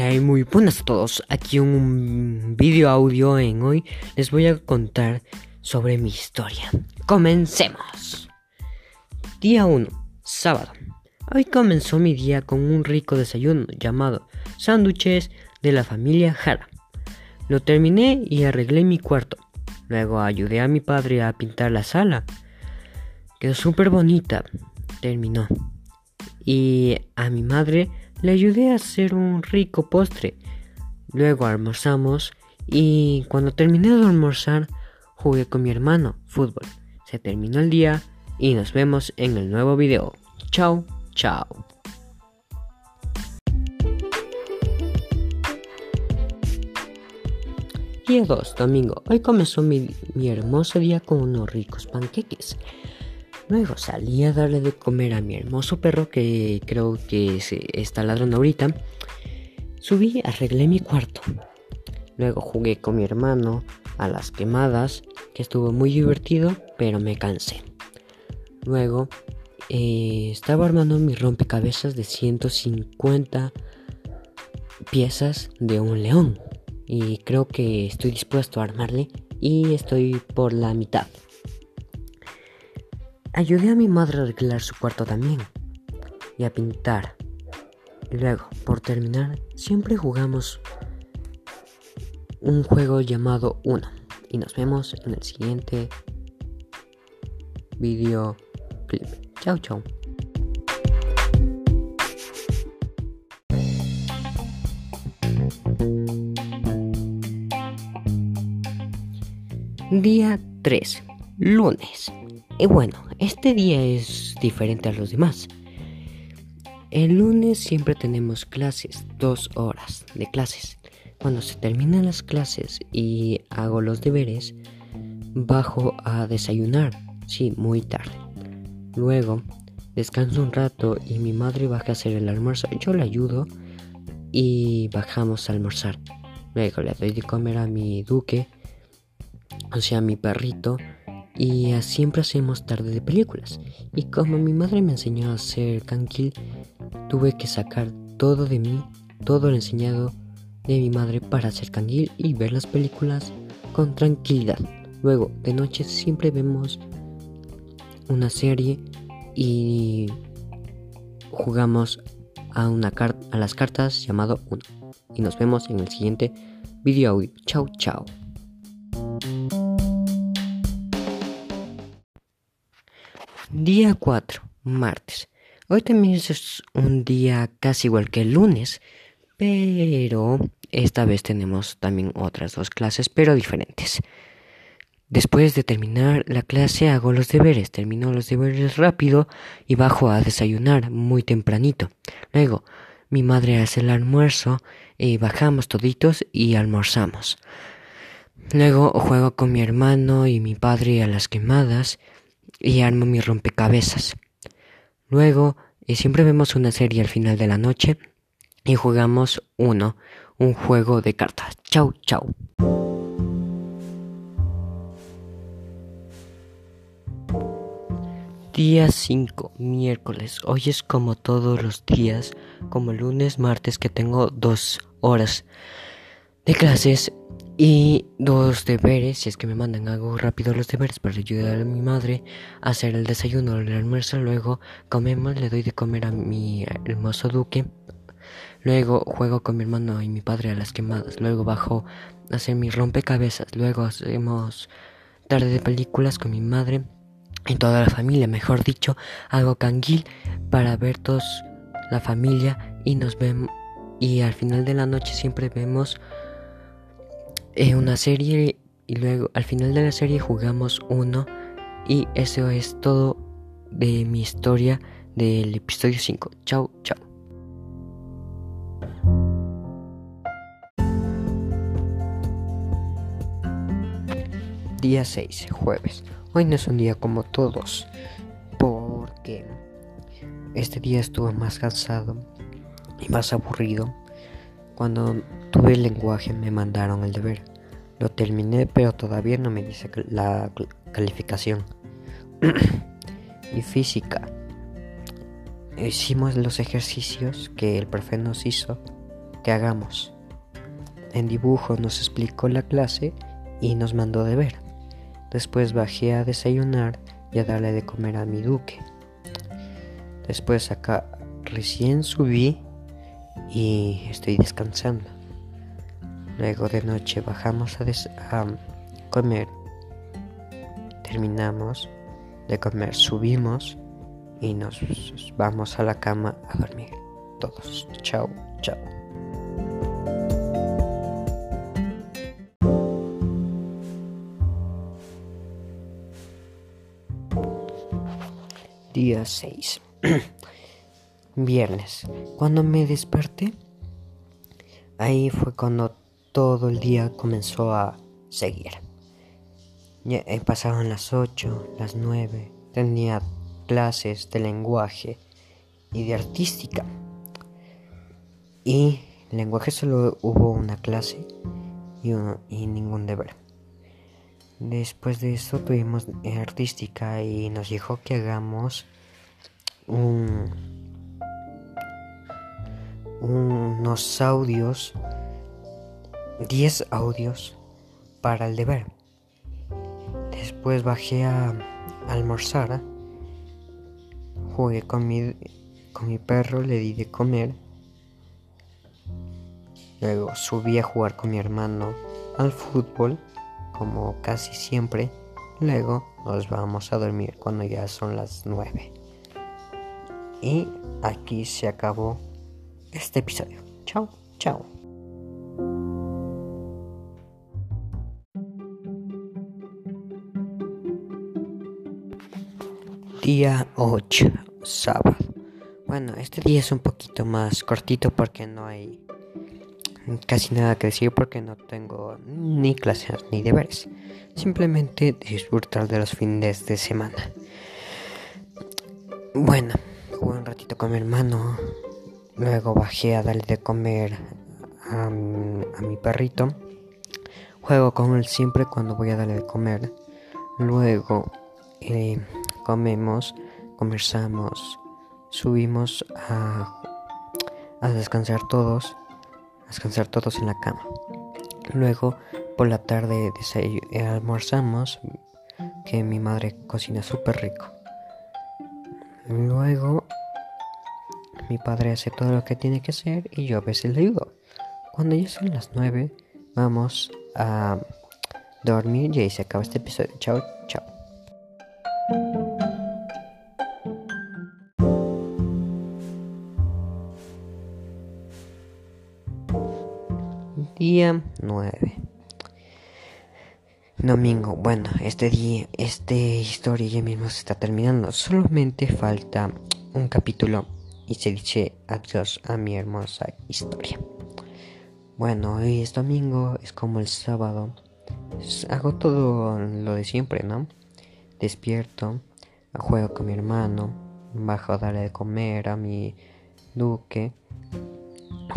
Muy buenas a todos. Aquí un vídeo audio en hoy les voy a contar sobre mi historia. Comencemos. Día 1, sábado. Hoy comenzó mi día con un rico desayuno llamado sándwiches de la familia Jara. Lo terminé y arreglé mi cuarto. Luego ayudé a mi padre a pintar la sala. Quedó súper bonita. Terminó. Y a mi madre le ayudé a hacer un rico postre. Luego almorzamos y cuando terminé de almorzar jugué con mi hermano fútbol. Se terminó el día y nos vemos en el nuevo video. Chao, chao. Día 2, domingo. Hoy comenzó mi, mi hermoso día con unos ricos panqueques. Luego salí a darle de comer a mi hermoso perro que creo que se está ladrando ahorita. Subí, arreglé mi cuarto. Luego jugué con mi hermano a las quemadas, que estuvo muy divertido, pero me cansé. Luego eh, estaba armando mi rompecabezas de 150 piezas de un león. Y creo que estoy dispuesto a armarle y estoy por la mitad. Ayudé a mi madre a arreglar su cuarto también y a pintar. Luego, por terminar, siempre jugamos un juego llamado Uno. Y nos vemos en el siguiente video clip. Chao, chao. Día 3, lunes. Y bueno, este día es diferente a los demás. El lunes siempre tenemos clases, dos horas de clases. Cuando se terminan las clases y hago los deberes, bajo a desayunar, sí, muy tarde. Luego descanso un rato y mi madre baja a hacer el almuerzo. Yo le ayudo y bajamos a almorzar. Luego le doy de comer a mi duque, o sea, a mi perrito y siempre hacemos tarde de películas. Y como mi madre me enseñó a hacer canquil, tuve que sacar todo de mí, todo lo enseñado de mi madre para hacer canquil y ver las películas con tranquilidad. Luego, de noche siempre vemos una serie y jugamos a, una a las cartas llamado 1. Y nos vemos en el siguiente video. Chao, chao. Día 4, martes. Hoy también es un día casi igual que el lunes, pero esta vez tenemos también otras dos clases, pero diferentes. Después de terminar la clase hago los deberes, termino los deberes rápido y bajo a desayunar muy tempranito. Luego mi madre hace el almuerzo y bajamos toditos y almorzamos. Luego juego con mi hermano y mi padre a las quemadas y armo mi rompecabezas. Luego, y siempre vemos una serie al final de la noche y jugamos uno, un juego de cartas. Chau, chau. Día 5, miércoles. Hoy es como todos los días, como lunes, martes, que tengo dos horas de clases y dos deberes, si es que me mandan hago rápido los deberes para ayudar a mi madre a hacer el desayuno, el almuerzo, luego comemos, le doy de comer a mi hermoso duque, luego juego con mi hermano y mi padre a las quemadas, luego bajo a hacer mi rompecabezas, luego hacemos tarde de películas con mi madre y toda la familia, mejor dicho, hago canguil para ver todos la familia y nos vemos y al final de la noche siempre vemos eh, una serie y luego al final de la serie jugamos uno y eso es todo de mi historia del episodio 5. Chao, chao. Día 6, jueves. Hoy no es un día como todos, porque este día estuve más cansado y más aburrido cuando tuve el lenguaje me mandaron el deber. Lo terminé, pero todavía no me dice la calificación. y física. Hicimos los ejercicios que el profe nos hizo que hagamos. En dibujo nos explicó la clase y nos mandó de ver. Después bajé a desayunar y a darle de comer a mi duque. Después acá recién subí y estoy descansando. Luego de noche bajamos a, comer. Terminamos de comer, subimos y nos vamos a la cama a dormir. Todos. Chao, chao. Día 6. Viernes. Cuando me desperté, ahí fue cuando todo el día comenzó a seguir. Eh, pasaban las 8, las 9, tenía clases de lenguaje y de artística. Y lenguaje solo hubo una clase y, y ningún deber. Después de eso tuvimos artística y nos dijo que hagamos un, unos audios, 10 audios para el deber. Después bajé a almorzar, jugué con mi, con mi perro, le di de comer. Luego subí a jugar con mi hermano al fútbol como casi siempre. Luego nos vamos a dormir cuando ya son las 9. Y aquí se acabó este episodio. Chao, chao. Día 8, sábado. Bueno, este día es un poquito más cortito porque no hay casi nada que decir porque no tengo ni clases ni deberes. Simplemente disfrutar de los fines de semana. Bueno, jugué un ratito con mi hermano. Luego bajé a darle de comer a, mi perrito. Juego con él siempre cuando voy a darle de comer. Luego eh, comemos, conversamos, subimos a, a descansar todos descansar todos en la cama. Luego, por la tarde eh, almorzamos, que mi madre cocina súper rico. Luego, mi padre hace todo lo que tiene que hacer y yo a veces le ayudo. Cuando ya son las 9, vamos a dormir y ahí se acaba este episodio. Chao, chao. Día 9. Domingo. Bueno, este día, este historia ya mismo se está terminando. Solamente falta un capítulo y se dice adiós a mi hermosa historia. Bueno, hoy es domingo, es como el sábado. Hago todo lo de siempre, ¿no? Despierto, juego con mi hermano, bajo a darle de comer a mi duque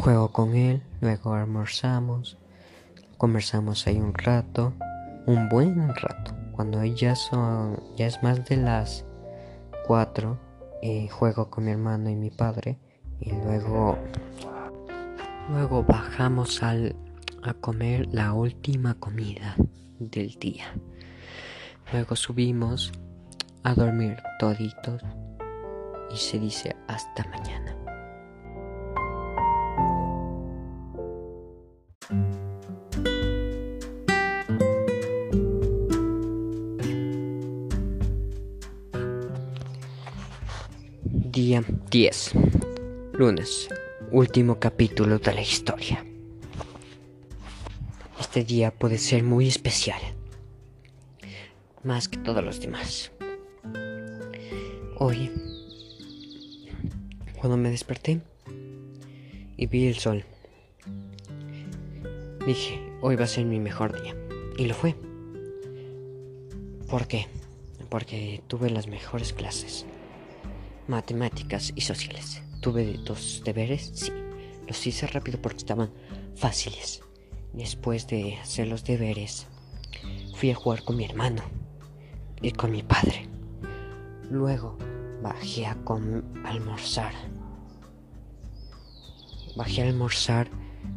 Juego con él, luego almorzamos, conversamos ahí un rato, un buen rato. Cuando ya son, ya es más de las 4, eh, juego con mi hermano y mi padre y luego, luego bajamos al, a comer la última comida del día. Luego subimos a dormir toditos y se dice hasta mañana. Día 10. Lunes. Último capítulo de la historia. Este día puede ser muy especial. Más que todos los demás. Hoy, cuando me desperté y vi el sol, dije, hoy va a ser mi mejor día. Y lo fue. ¿Por qué? Porque tuve las mejores clases matemáticas y sociales. Tuve dos deberes, sí. Los hice rápido porque estaban fáciles. Después de hacer los deberes, fui a jugar con mi hermano y con mi padre. Luego bajé a almorzar. Bajé a almorzar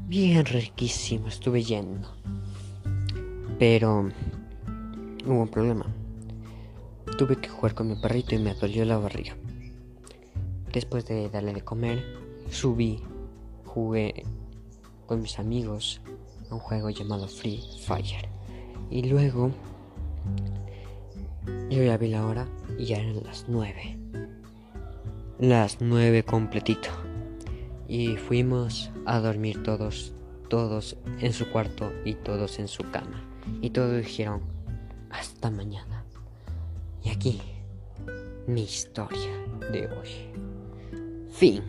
Bien riquísimo, estuve yendo. Pero hubo un problema. Tuve que jugar con mi perrito y me dolió la barriga. Después de darle de comer, subí, jugué con mis amigos a un juego llamado Free Fire. Y luego yo ya vi la hora y ya eran las nueve. Las nueve completito. Y fuimos a dormir todos, todos en su cuarto y todos en su cama. Y todos dijeron, hasta mañana. Y aquí, mi historia de hoy. Fim.